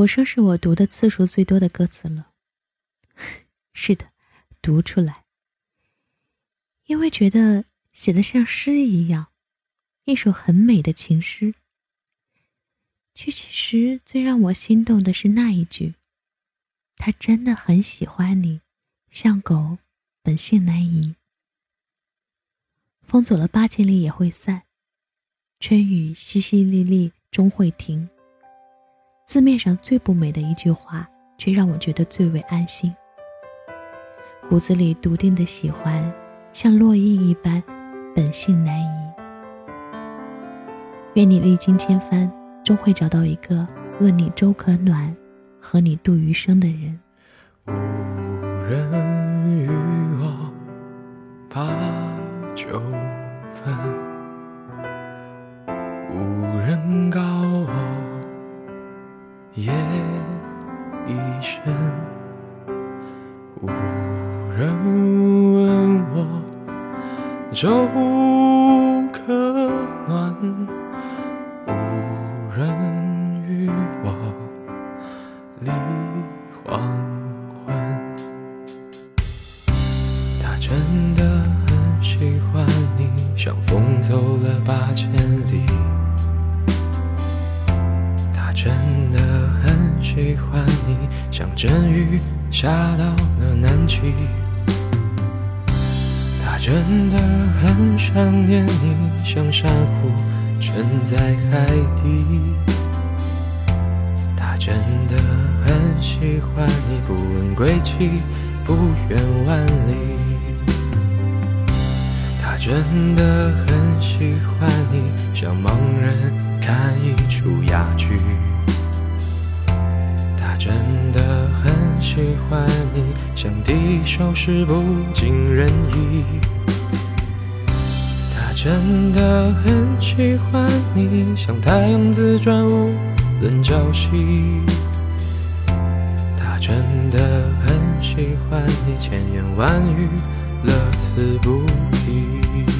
我说是我读的次数最多的歌词了。是的，读出来，因为觉得写的像诗一样，一首很美的情诗。却其实最让我心动的是那一句：“他真的很喜欢你，像狗，本性难移。”风走了八千里也会散，春雨淅淅沥沥终会停。字面上最不美的一句话，却让我觉得最为安心。骨子里笃定的喜欢，像落叶一般，本性难移。愿你历经千帆，终会找到一个问你粥可暖，和你度余生的人。无人与我把酒。分，无人告夜已深，无人问我粥可暖，无人与我立黄昏。他真的很喜欢你。像风走了八千里，他真的喜欢你，像阵雨下到了南极。他真的很想念你，像珊瑚沉在海底。他真的很喜欢你，不问归期，不远万里。他真的很喜欢你，像盲人看一出哑剧。喜欢你，像第一首诗不尽人意。他真的很喜欢你，像太阳自转无论朝夕。他真的很喜欢你，千言万语乐此不疲。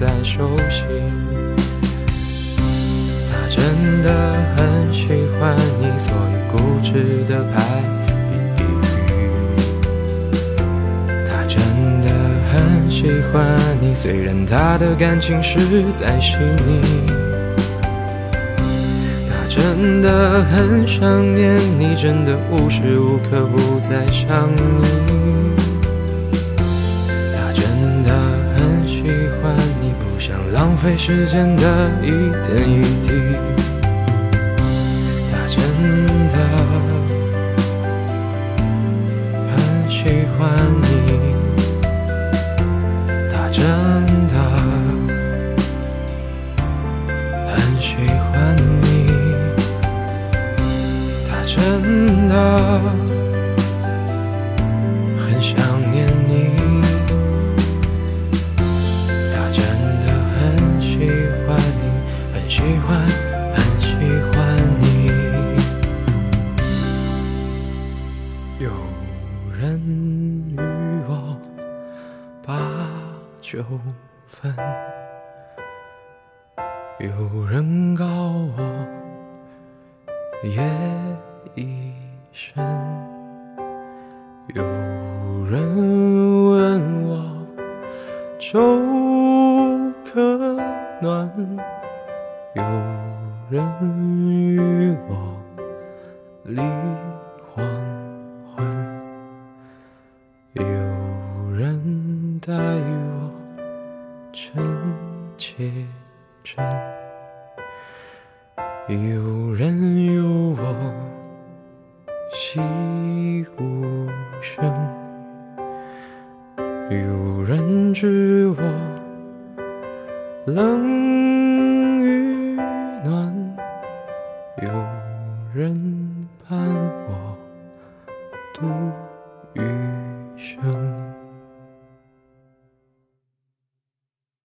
在手心。真的很喜欢你，所以固执的拍比喻。他真的很喜欢你，虽然他的感情实在细腻。他真的很想念你，真的无时无刻不在想你。浪费时间的一点一滴。他真的很喜欢你，他真的很喜欢你，他真的有。人与我把酒分，有人告我。夜已深。有人问我粥可暖，有人与我离待我臣妾，真有人有我。戏无声，有人知我冷与暖，有人伴我度余生。